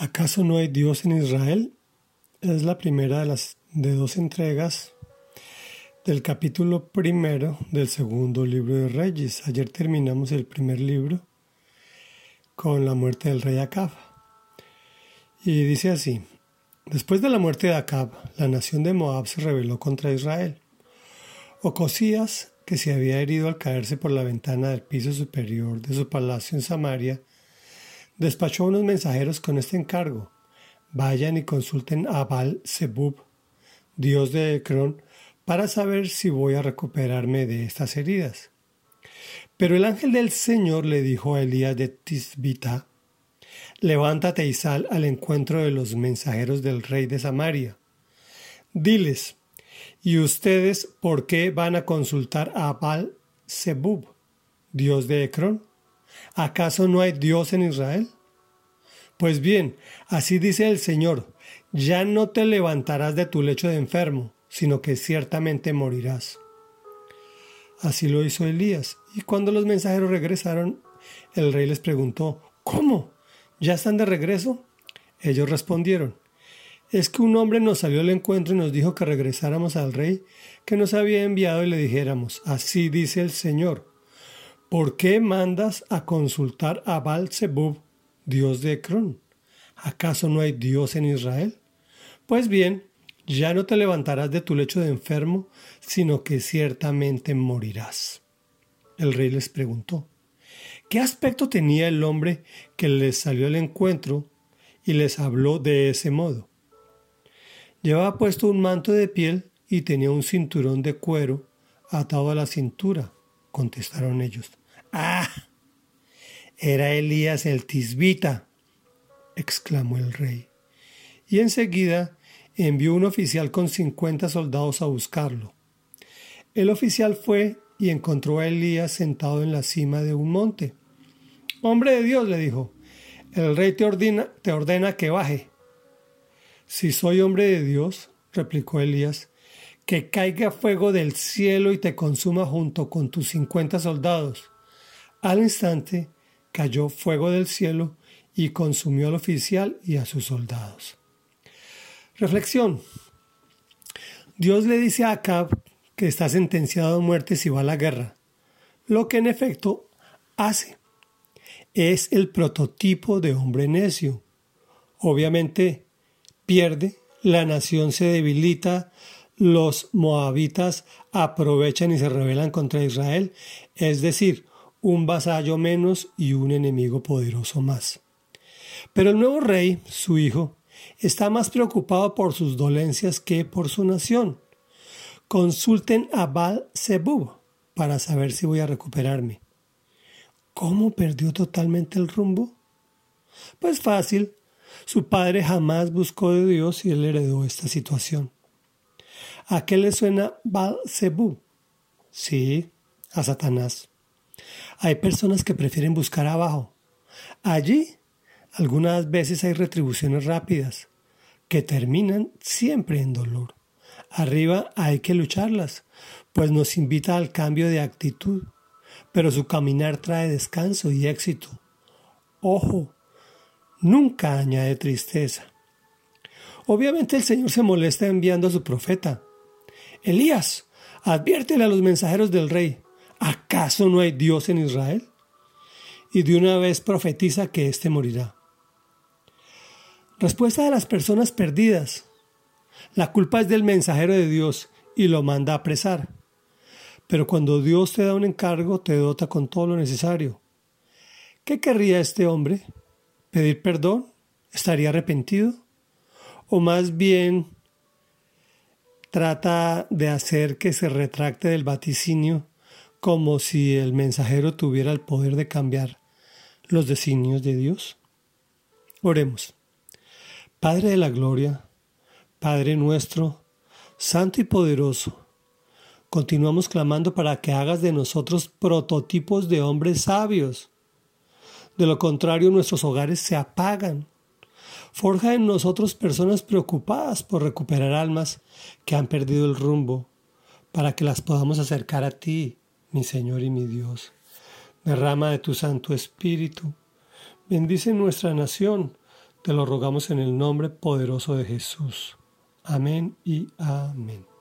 ¿Acaso no hay Dios en Israel? Es la primera de las de dos entregas del capítulo primero del segundo libro de Reyes. Ayer terminamos el primer libro con la muerte del rey Acab. Y dice así, después de la muerte de Acab, la nación de Moab se rebeló contra Israel. Ocosías, que se había herido al caerse por la ventana del piso superior de su palacio en Samaria, despachó unos mensajeros con este encargo. Vayan y consulten a Baal Zebub, dios de Ecrón, para saber si voy a recuperarme de estas heridas. Pero el ángel del Señor le dijo a Elías de Tisbita, Levántate y sal al encuentro de los mensajeros del rey de Samaria. Diles, ¿y ustedes por qué van a consultar a Baal Zebub, dios de Ecrón? ¿Acaso no hay Dios en Israel? Pues bien, así dice el Señor, ya no te levantarás de tu lecho de enfermo, sino que ciertamente morirás. Así lo hizo Elías, y cuando los mensajeros regresaron, el rey les preguntó, ¿Cómo? ¿Ya están de regreso? Ellos respondieron, es que un hombre nos salió al encuentro y nos dijo que regresáramos al rey que nos había enviado y le dijéramos, así dice el Señor, ¿Por qué mandas a consultar a Baal Zebub, dios de Ecrón? ¿Acaso no hay Dios en Israel? Pues bien, ya no te levantarás de tu lecho de enfermo, sino que ciertamente morirás. El rey les preguntó, ¿qué aspecto tenía el hombre que les salió al encuentro y les habló de ese modo? Llevaba puesto un manto de piel y tenía un cinturón de cuero atado a la cintura, contestaron ellos. Ah, era Elías el tisbita, exclamó el rey. Y enseguida envió un oficial con cincuenta soldados a buscarlo. El oficial fue y encontró a Elías sentado en la cima de un monte. Hombre de Dios, le dijo, el rey te ordena, te ordena que baje. Si soy hombre de Dios, replicó Elías, que caiga fuego del cielo y te consuma junto con tus cincuenta soldados. Al instante cayó fuego del cielo y consumió al oficial y a sus soldados. Reflexión. Dios le dice a Acab que está sentenciado a muerte si va a la guerra, lo que en efecto hace. Es el prototipo de hombre necio. Obviamente pierde, la nación se debilita, los moabitas aprovechan y se rebelan contra Israel, es decir, un vasallo menos y un enemigo poderoso más. Pero el nuevo rey, su hijo, está más preocupado por sus dolencias que por su nación. Consulten a Baal Zebub para saber si voy a recuperarme. ¿Cómo perdió totalmente el rumbo? Pues fácil. Su padre jamás buscó de Dios y él heredó esta situación. ¿A qué le suena Baal Zebub? Sí, a Satanás. Hay personas que prefieren buscar abajo. Allí, algunas veces hay retribuciones rápidas, que terminan siempre en dolor. Arriba hay que lucharlas, pues nos invita al cambio de actitud, pero su caminar trae descanso y éxito. Ojo, nunca añade tristeza. Obviamente el Señor se molesta enviando a su profeta. Elías, adviértele a los mensajeros del rey, ¿acaso no hay Dios en Israel? Y de una vez profetiza que éste morirá. Respuesta de las personas perdidas. La culpa es del mensajero de Dios y lo manda a apresar. Pero cuando Dios te da un encargo, te dota con todo lo necesario. ¿Qué querría este hombre? ¿Pedir perdón? ¿Estaría arrepentido? ¿O más bien trata de hacer que se retracte del vaticinio como si el mensajero tuviera el poder de cambiar los designios de Dios? Oremos. Padre de la Gloria, Padre nuestro, Santo y poderoso, continuamos clamando para que hagas de nosotros prototipos de hombres sabios. De lo contrario, nuestros hogares se apagan. Forja en nosotros personas preocupadas por recuperar almas que han perdido el rumbo, para que las podamos acercar a ti mi Señor y mi Dios. Derrama de tu Santo Espíritu. Bendice nuestra nación, Te lo rogamos en el nombre poderoso de Jesús. Amén y amén.